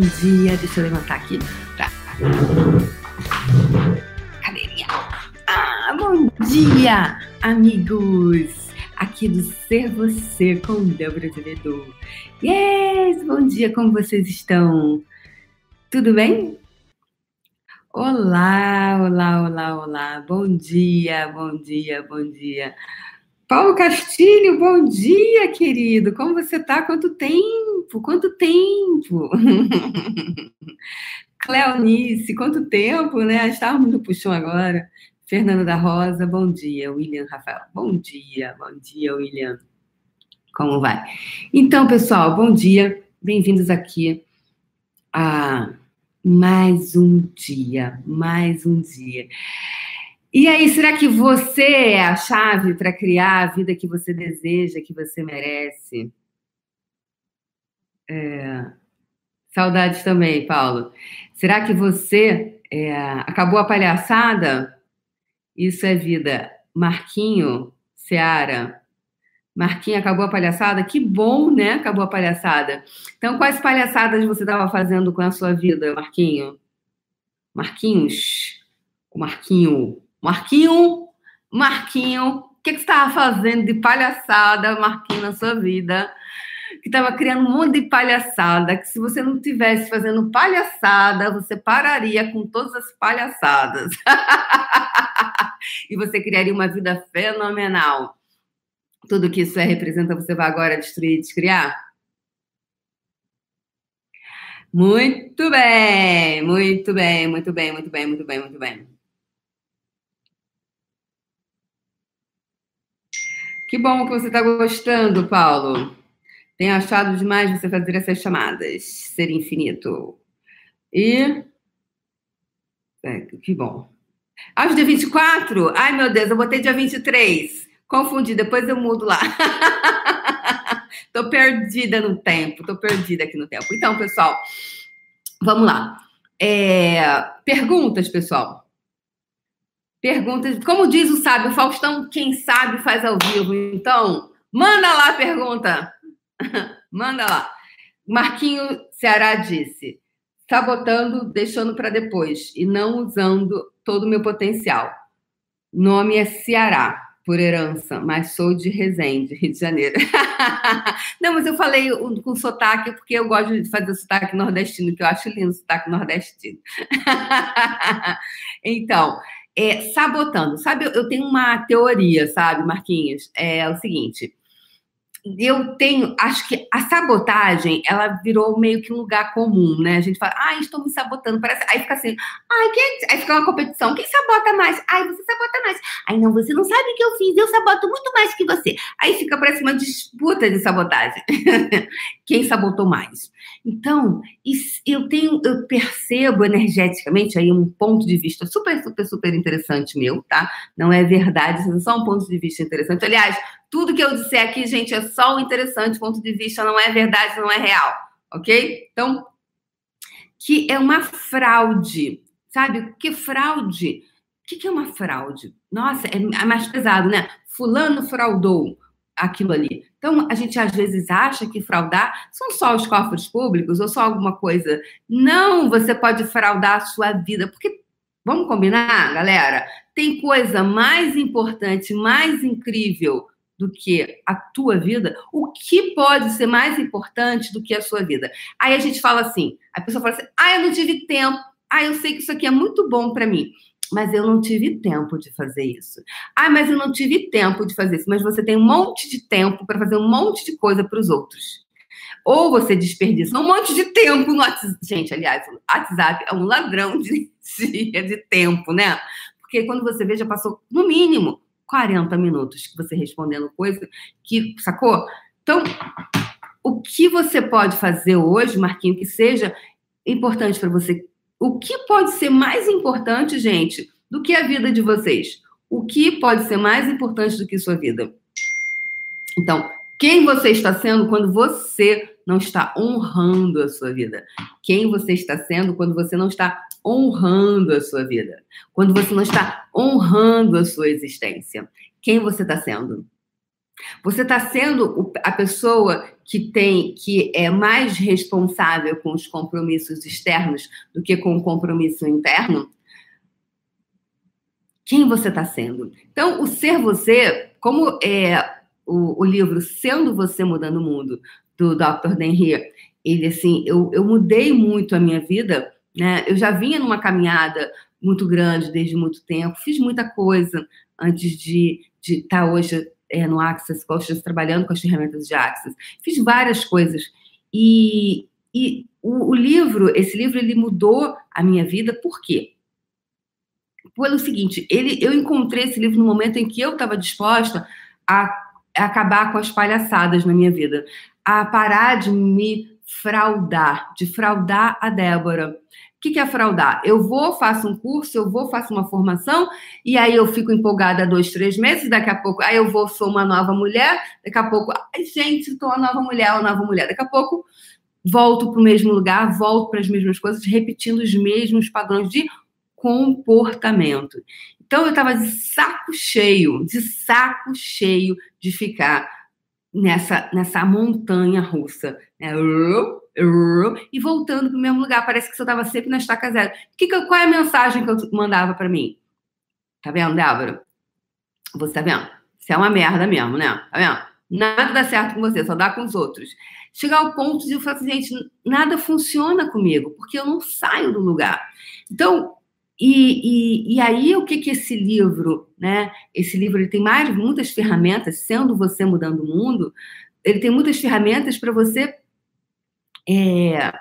Bom dia! Deixa eu levantar aqui. Tá. Cadeirinha. Ah, bom dia, amigos! Aqui do Ser Você com Débora Azevedo. Yes! Bom dia, como vocês estão? Tudo bem? Olá, olá, olá, olá. Bom dia, bom dia, bom dia. Paulo Castilho, bom dia, querido. Como você está? Quanto tempo? Quanto tempo? Cleonice, quanto tempo, né? Estávamos no puxão agora. Fernanda da Rosa, bom dia. William Rafael, bom dia. Bom dia, William. Como vai? Então, pessoal, bom dia. Bem-vindos aqui a mais um dia, mais um dia. E aí, será que você é a chave para criar a vida que você deseja, que você merece? É... Saudades também, Paulo. Será que você é... acabou a palhaçada? Isso é vida. Marquinho, Seara. Marquinho, acabou a palhaçada? Que bom, né? Acabou a palhaçada. Então, quais palhaçadas você estava fazendo com a sua vida, Marquinho? Marquinhos? O Marquinho Marquinho, Marquinho, o que, que você estava fazendo de palhaçada, Marquinho, na sua vida? Que estava criando um monte de palhaçada, que se você não tivesse fazendo palhaçada, você pararia com todas as palhaçadas. e você criaria uma vida fenomenal. Tudo que isso é representa, você vai agora destruir e descriar? Muito bem, muito bem, muito bem, muito bem, muito bem, muito bem. Que bom que você está gostando, Paulo. Tenho achado demais você fazer essas chamadas. Ser infinito. E. É, que bom. Aos dia 24? Ai, meu Deus, eu botei dia 23. Confundi, depois eu mudo lá. tô perdida no tempo, tô perdida aqui no tempo. Então, pessoal, vamos lá. É, perguntas, pessoal. Perguntas. Como diz o sábio Faustão, quem sabe faz ao vivo. Então, manda lá a pergunta. manda lá. Marquinho Ceará disse: sabotando, deixando para depois e não usando todo o meu potencial. Nome é Ceará, por herança, mas sou de Resende, Rio de Janeiro. não, mas eu falei com sotaque porque eu gosto de fazer sotaque nordestino, que eu acho lindo sotaque nordestino. então, é, sabotando. Sabe, eu tenho uma teoria, sabe, Marquinhos? É o seguinte eu tenho, acho que a sabotagem, ela virou meio que um lugar comum, né? A gente fala, ai, estou me sabotando, parece, aí fica assim, ai, quem, aí fica uma competição, quem sabota mais? Ai, você sabota mais. Ai, não, você não sabe o que eu fiz, eu saboto muito mais que você. Aí fica, parece uma disputa de sabotagem. quem sabotou mais? Então, eu tenho, eu percebo energeticamente aí um ponto de vista super, super, super interessante meu, tá? Não é verdade, é só um ponto de vista interessante. Aliás, tudo que eu disser aqui, gente, é só um interessante ponto de vista, não é verdade, não é real, ok? Então, que é uma fraude, sabe? Que fraude? O que é uma fraude? Nossa, é mais pesado, né? Fulano fraudou aquilo ali. Então, a gente às vezes acha que fraudar são só os cofres públicos ou só alguma coisa. Não, você pode fraudar a sua vida, porque, vamos combinar, galera? Tem coisa mais importante, mais incrível do que a tua vida, o que pode ser mais importante do que a sua vida? Aí a gente fala assim, a pessoa fala assim: "Ah, eu não tive tempo. Ah, eu sei que isso aqui é muito bom para mim, mas eu não tive tempo de fazer isso. Ah, mas eu não tive tempo de fazer isso, mas você tem um monte de tempo para fazer um monte de coisa para os outros. Ou você desperdiça um monte de tempo no WhatsApp. Gente, aliás, o WhatsApp é um ladrão de, de, de tempo, né? Porque quando você vê, já passou no mínimo 40 minutos que você respondendo coisa que, sacou? Então, o que você pode fazer hoje, Marquinho, que seja importante para você? O que pode ser mais importante, gente, do que a vida de vocês? O que pode ser mais importante do que sua vida? Então, quem você está sendo quando você não está honrando a sua vida? Quem você está sendo quando você não está honrando a sua vida, quando você não está honrando a sua existência. Quem você está sendo? Você está sendo a pessoa que tem que é mais responsável com os compromissos externos do que com o compromisso interno? Quem você está sendo? Então, o ser você, como é o, o, livro Sendo Você Mudando o Mundo, do Dr. Denry, ele assim, eu, eu mudei muito a minha vida, né? Eu já vinha numa caminhada muito grande desde muito tempo, fiz muita coisa antes de estar tá hoje é, no Access Coaches, trabalhando com as ferramentas de Access. Fiz várias coisas. E, e o, o, livro, esse livro, ele mudou a minha vida, por quê? Pelo seguinte, ele, eu encontrei esse livro no momento em que eu estava disposta a, a acabar com as palhaçadas na minha vida, a parar de me fraudar, de fraudar a Débora. O que, que é fraudar? Eu vou, faço um curso, eu vou, faço uma formação, e aí eu fico empolgada dois, três meses, daqui a pouco, aí eu vou, sou uma nova mulher, daqui a pouco, ai, gente, estou uma nova mulher, uma nova mulher. Daqui a pouco, volto para o mesmo lugar, volto para as mesmas coisas, repetindo os mesmos padrões de comportamento. Então, eu estava de saco cheio, de saco cheio de ficar nessa, nessa montanha russa. Né? e voltando para o mesmo lugar. Parece que você estava sempre na estaca zero. Que, qual é a mensagem que eu mandava para mim? Tá vendo, Débora? Você tá vendo? Você é uma merda mesmo, né? Tá vendo? Nada dá certo com você, só dá com os outros. Chegar ao ponto de eu falar assim, gente, nada funciona comigo, porque eu não saio do lugar. Então, e, e, e, aí, o que que esse livro, né? Esse livro ele tem mais muitas ferramentas, sendo você mudando o mundo, ele tem muitas ferramentas para você é,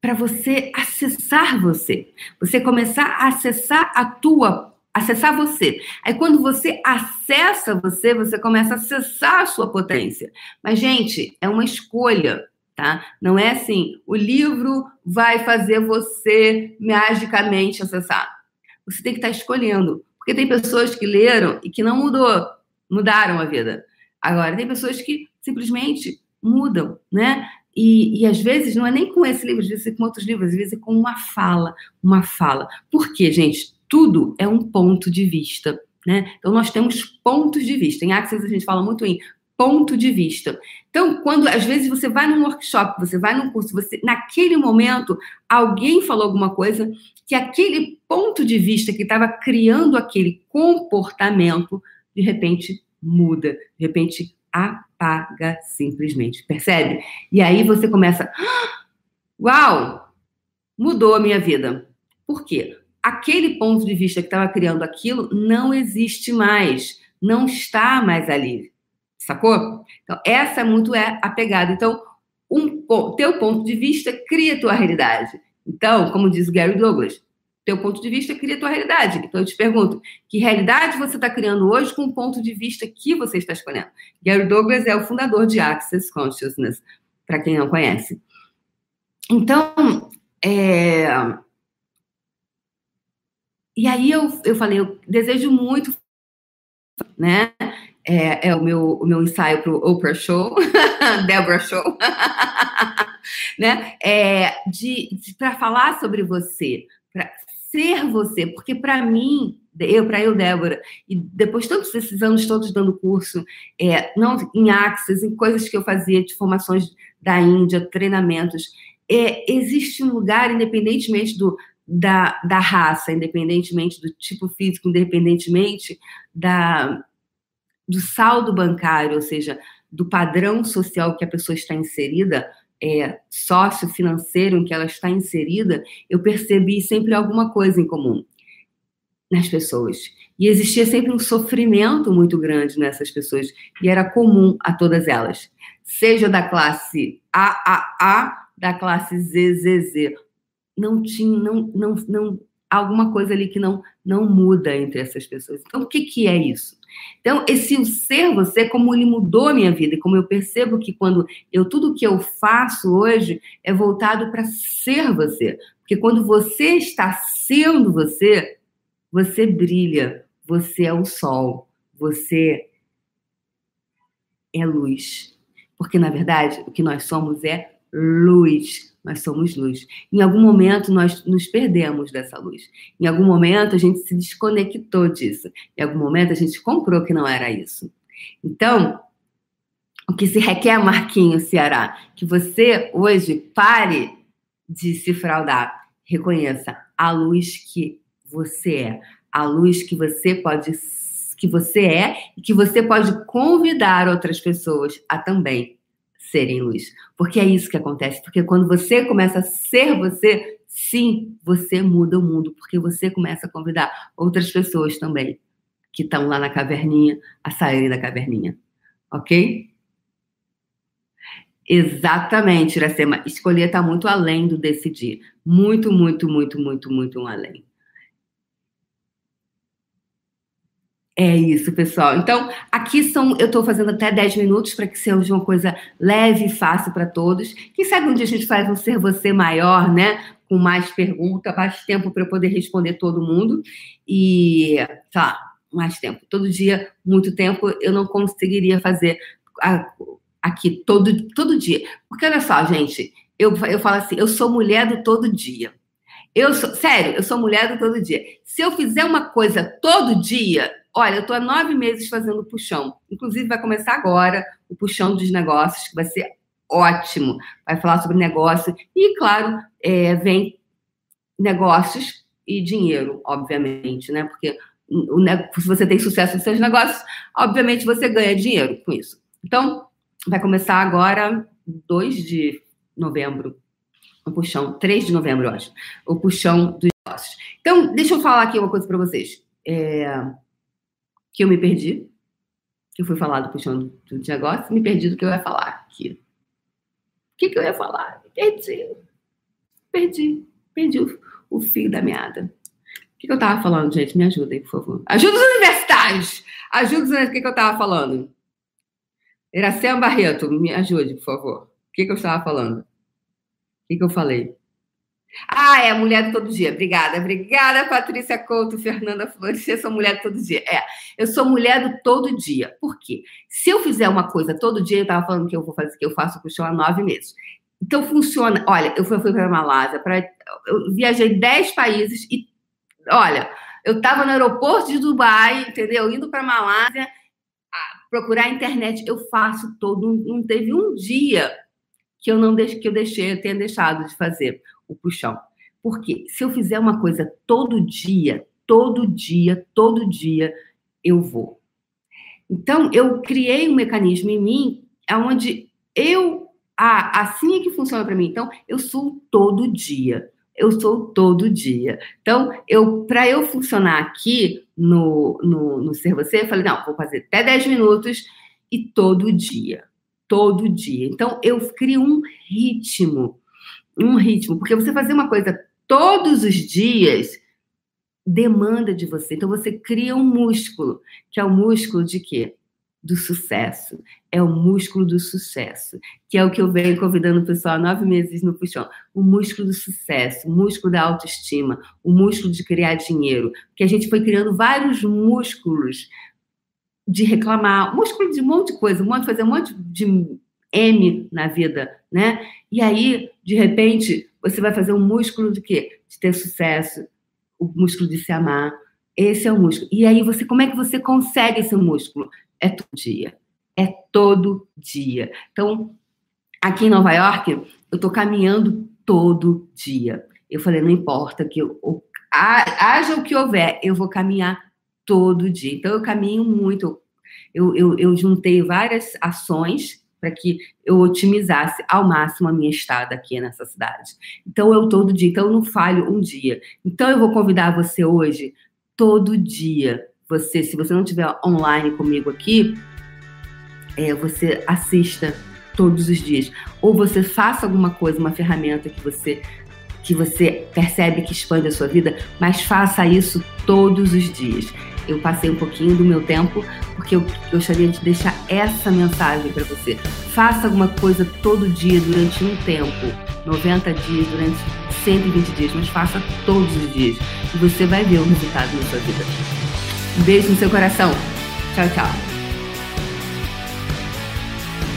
para você acessar você. Você começar a acessar a tua, acessar você. Aí quando você acessa você, você começa a acessar a sua potência. Mas gente, é uma escolha, tá? Não é assim, o livro vai fazer você magicamente acessar. Você tem que estar tá escolhendo, porque tem pessoas que leram e que não mudou, mudaram a vida. Agora tem pessoas que simplesmente mudam, né? E, e, às vezes não é nem com esse livro, às vezes é com outros livros, às vezes é com uma fala, uma fala. Por quê, gente? Tudo é um ponto de vista, né? Então nós temos pontos de vista. Em Access a gente fala muito em ponto de vista. Então, quando às vezes você vai num workshop, você vai num curso, você naquele momento alguém falou alguma coisa que aquele ponto de vista que estava criando aquele comportamento de repente muda, de repente apaga simplesmente, percebe? E aí você começa, uau, mudou a minha vida. Por quê? Aquele ponto de vista que estava criando aquilo não existe mais, não está mais ali, sacou? Então, essa muito é a pegada. Então, um, teu ponto de vista cria tua realidade. Então, como diz o Gary Douglas, teu ponto de vista cria tua realidade. Então eu te pergunto, que realidade você está criando hoje com o ponto de vista que você está escolhendo? Gary Douglas é o fundador de Access Consciousness, para quem não conhece. Então, é... e aí eu, eu falei, eu desejo muito, né? É, é o, meu, o meu ensaio para o Oprah Show, Deborah Show, né? É, de, de para falar sobre você, para ser você, porque para mim, eu, para eu, Débora, e depois todos esses anos todos dando curso, é, não em Axis, em coisas que eu fazia de formações da Índia, treinamentos, é, existe um lugar, independentemente do, da, da raça, independentemente do tipo físico, independentemente da, do saldo bancário, ou seja, do padrão social que a pessoa está inserida, é, sócio-financeiro em que ela está inserida, eu percebi sempre alguma coisa em comum nas pessoas. E existia sempre um sofrimento muito grande nessas pessoas, e era comum a todas elas. Seja da classe AAA, da classe ZZZ. Não tinha, não, não, não, alguma coisa ali que não, não muda entre essas pessoas. Então, o que, que é isso? Então, esse ser você, como ele mudou a minha vida, e como eu percebo que quando eu tudo que eu faço hoje é voltado para ser você. Porque quando você está sendo você, você brilha, você é o sol, você é luz. Porque, na verdade, o que nós somos é luz. Nós somos luz. Em algum momento nós nos perdemos dessa luz. Em algum momento a gente se desconectou disso. Em algum momento a gente comprou que não era isso. Então, o que se requer, Marquinhos Ceará, que você hoje pare de se fraudar. Reconheça a luz que você é, a luz que você pode que você é e que você pode convidar outras pessoas a também serem luz. Porque é isso que acontece. Porque quando você começa a ser você, sim, você muda o mundo. Porque você começa a convidar outras pessoas também que estão lá na caverninha a saírem da caverninha. Ok? Exatamente, Iracema. Escolher está muito além do decidir. Muito, muito, muito, muito, muito além. É isso, pessoal. Então, aqui são. Eu estou fazendo até 10 minutos para que seja uma coisa leve e fácil para todos. Quem sabe um dia a gente faz um ser você maior, né? Com mais perguntas, mais tempo para eu poder responder todo mundo. E, sei lá, mais tempo. Todo dia, muito tempo, eu não conseguiria fazer aqui todo, todo dia. Porque olha só, gente, eu, eu falo assim, eu sou mulher do todo dia. Eu sou, sério, eu sou mulher do todo dia. Se eu fizer uma coisa todo dia, olha, eu estou há nove meses fazendo puxão. Inclusive, vai começar agora o puxão dos negócios, que vai ser ótimo. Vai falar sobre negócio. E, claro, é, vem negócios e dinheiro, obviamente, né? Porque o, se você tem sucesso nos seus negócios, obviamente você ganha dinheiro com isso. Então, vai começar agora, 2 de novembro, o puxão, 3 de novembro, eu acho, o puxão dos negócios. Então, deixa eu falar aqui uma coisa para vocês. É, que eu me perdi, eu fui falar do puxão do negócio, me perdi do que eu ia falar aqui. O que, que eu ia falar? Me perdi. Perdi. Perdi o, o fio da meada. O que, que eu tava falando, gente? Me ajudem, por favor. Ajuda os universitários! Ajuda os universitários. O que, que eu tava falando? Iracema Barreto, me ajude, por favor. O que, que eu estava falando? O que, que eu falei? Ah, é mulher do todo dia. Obrigada, obrigada, Patrícia Couto, Fernanda Flores. Eu sou mulher do todo dia. É, eu sou mulher do todo dia. Por quê? Se eu fizer uma coisa todo dia, eu estava falando que eu vou fazer, que eu faço puxão há nove meses. Então funciona. Olha, eu fui, fui para a Malásia, pra, eu viajei dez países e, olha, eu estava no aeroporto de Dubai, entendeu? Indo para a Malásia procurar a internet, eu faço todo. Não teve um dia que eu não que eu deixei, eu tenha deixado de fazer o puxão. Porque se eu fizer uma coisa todo dia, todo dia, todo dia, eu vou. Então, eu criei um mecanismo em mim onde eu. Ah, assim é que funciona para mim. Então, eu sou todo dia eu sou todo dia. Então, eu para eu funcionar aqui no, no, no Ser Você, eu falei, não, vou fazer até 10 minutos e todo dia. Todo dia. Então, eu crio um ritmo. Um ritmo. Porque você fazer uma coisa todos os dias demanda de você. Então, você cria um músculo, que é o músculo de quê? do sucesso. É o músculo do sucesso, que é o que eu venho convidando o pessoal há nove meses no Puxão. O músculo do sucesso, o músculo da autoestima, o músculo de criar dinheiro. Porque a gente foi criando vários músculos de reclamar, músculo de um monte de coisa, um monte, fazer um monte de M na vida, né? E aí, de repente, você vai fazer um músculo de quê? De ter sucesso, o músculo de se amar. Esse é o músculo. E aí, você, como é que você consegue esse músculo? é todo dia. É todo dia. Então, aqui em Nova York, eu estou caminhando todo dia. Eu falei, não importa que eu, haja o que houver, eu vou caminhar todo dia. Então, eu caminho muito. Eu, eu, eu juntei várias ações para que eu otimizasse ao máximo a minha estada aqui nessa cidade. Então, eu todo dia, então eu não falho um dia. Então, eu vou convidar você hoje, todo dia, você, se você não estiver online comigo aqui, é, você assista todos os dias. Ou você faça alguma coisa, uma ferramenta que você que você percebe que expande a sua vida, mas faça isso todos os dias. Eu passei um pouquinho do meu tempo porque eu gostaria de deixar essa mensagem para você. Faça alguma coisa todo dia durante um tempo, 90 dias, durante 120 dias, mas faça todos os dias e você vai ver o resultado na sua vida. Um beijo no seu coração. Tchau, tchau.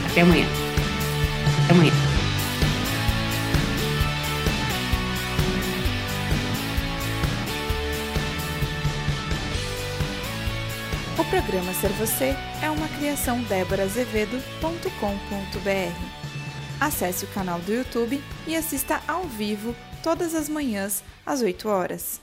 Até amanhã. Até amanhã. Programa Ser Você é uma criação déborazevedo.com.br. Acesse o canal do YouTube e assista ao vivo todas as manhãs às 8 horas.